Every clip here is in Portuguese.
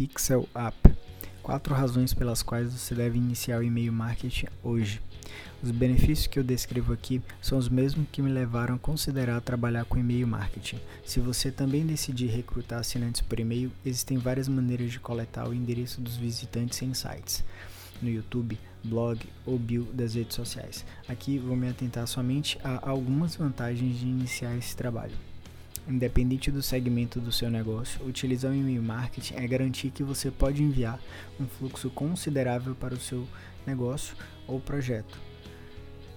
Pixel App. Quatro razões pelas quais você deve iniciar o e-mail marketing hoje. Os benefícios que eu descrevo aqui são os mesmos que me levaram a considerar trabalhar com e-mail marketing. Se você também decidir recrutar assinantes por e-mail, existem várias maneiras de coletar o endereço dos visitantes em sites no YouTube, blog ou bio das redes sociais. Aqui vou me atentar somente a algumas vantagens de iniciar esse trabalho. Independente do segmento do seu negócio, utilizar o e-mail marketing é garantir que você pode enviar um fluxo considerável para o seu negócio ou projeto.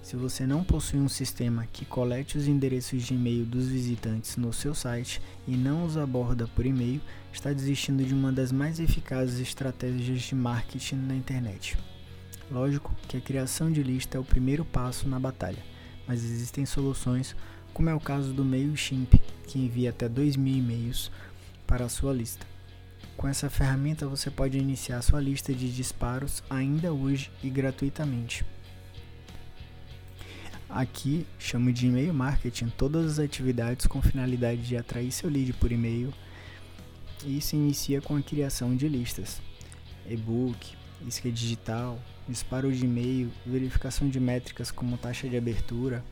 Se você não possui um sistema que colete os endereços de e-mail dos visitantes no seu site e não os aborda por e-mail, está desistindo de uma das mais eficazes estratégias de marketing na internet. Lógico que a criação de lista é o primeiro passo na batalha, mas existem soluções, como é o caso do MailChimp, que envia até 2.000 e-mails para a sua lista. Com essa ferramenta você pode iniciar sua lista de disparos ainda hoje e gratuitamente. Aqui chamo de e-mail marketing todas as atividades com finalidade de atrair seu lead por e-mail e se inicia com a criação de listas, e-book, isca digital, disparo de e-mail, verificação de métricas como taxa de abertura,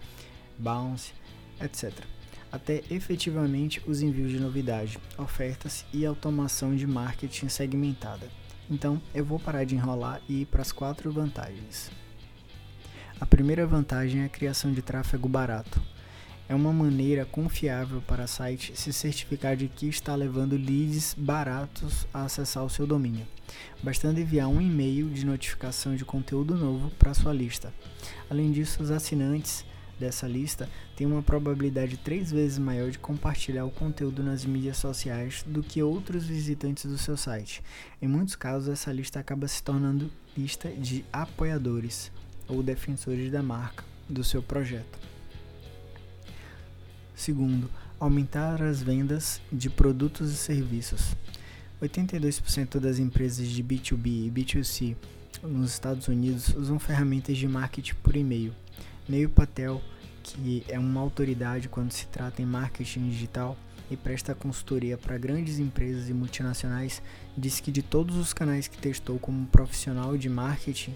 bounce, etc. Até efetivamente os envios de novidade, ofertas e automação de marketing segmentada. Então eu vou parar de enrolar e ir para as quatro vantagens. A primeira vantagem é a criação de tráfego barato. É uma maneira confiável para site se certificar de que está levando leads baratos a acessar o seu domínio, bastando enviar um e-mail de notificação de conteúdo novo para sua lista. Além disso, os assinantes dessa lista têm uma probabilidade três vezes maior de compartilhar o conteúdo nas mídias sociais do que outros visitantes do seu site. Em muitos casos, essa lista acaba se tornando lista de apoiadores, ou defensores da marca do seu projeto. Segundo, aumentar as vendas de produtos e serviços. 82% das empresas de B2B e B2C nos Estados Unidos usam ferramentas de marketing por e-mail. Neil Patel, que é uma autoridade quando se trata em marketing digital e presta consultoria para grandes empresas e multinacionais, disse que de todos os canais que testou como profissional de marketing,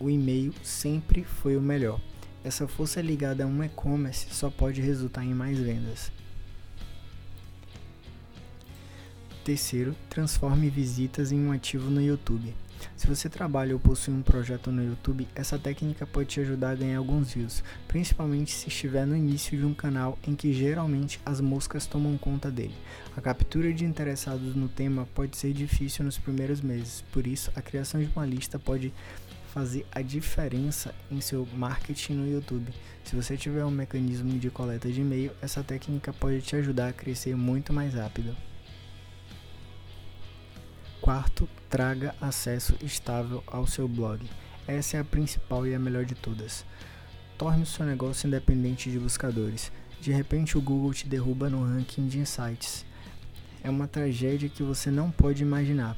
o e-mail sempre foi o melhor. Essa força ligada a um e-commerce só pode resultar em mais vendas. Terceiro, transforme visitas em um ativo no YouTube. Se você trabalha ou possui um projeto no YouTube, essa técnica pode te ajudar a ganhar alguns views, principalmente se estiver no início de um canal em que geralmente as moscas tomam conta dele. A captura de interessados no tema pode ser difícil nos primeiros meses, por isso a criação de uma lista pode fazer a diferença em seu marketing no YouTube. Se você tiver um mecanismo de coleta de e-mail, essa técnica pode te ajudar a crescer muito mais rápido. Quarto, traga acesso estável ao seu blog. Essa é a principal e a melhor de todas. Torne o seu negócio independente de buscadores. De repente, o Google te derruba no ranking de insights. É uma tragédia que você não pode imaginar.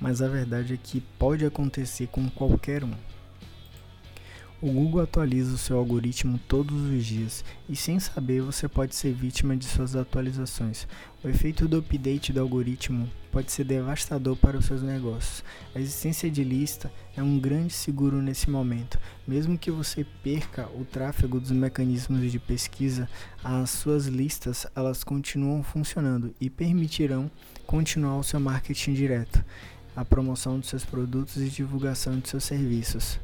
mas a verdade é que pode acontecer com qualquer um. O Google atualiza o seu algoritmo todos os dias e, sem saber, você pode ser vítima de suas atualizações. O efeito do update do algoritmo pode ser devastador para os seus negócios. A existência de lista é um grande seguro nesse momento. Mesmo que você perca o tráfego dos mecanismos de pesquisa, as suas listas elas continuam funcionando e permitirão continuar o seu marketing direto a promoção de seus produtos e divulgação de seus serviços.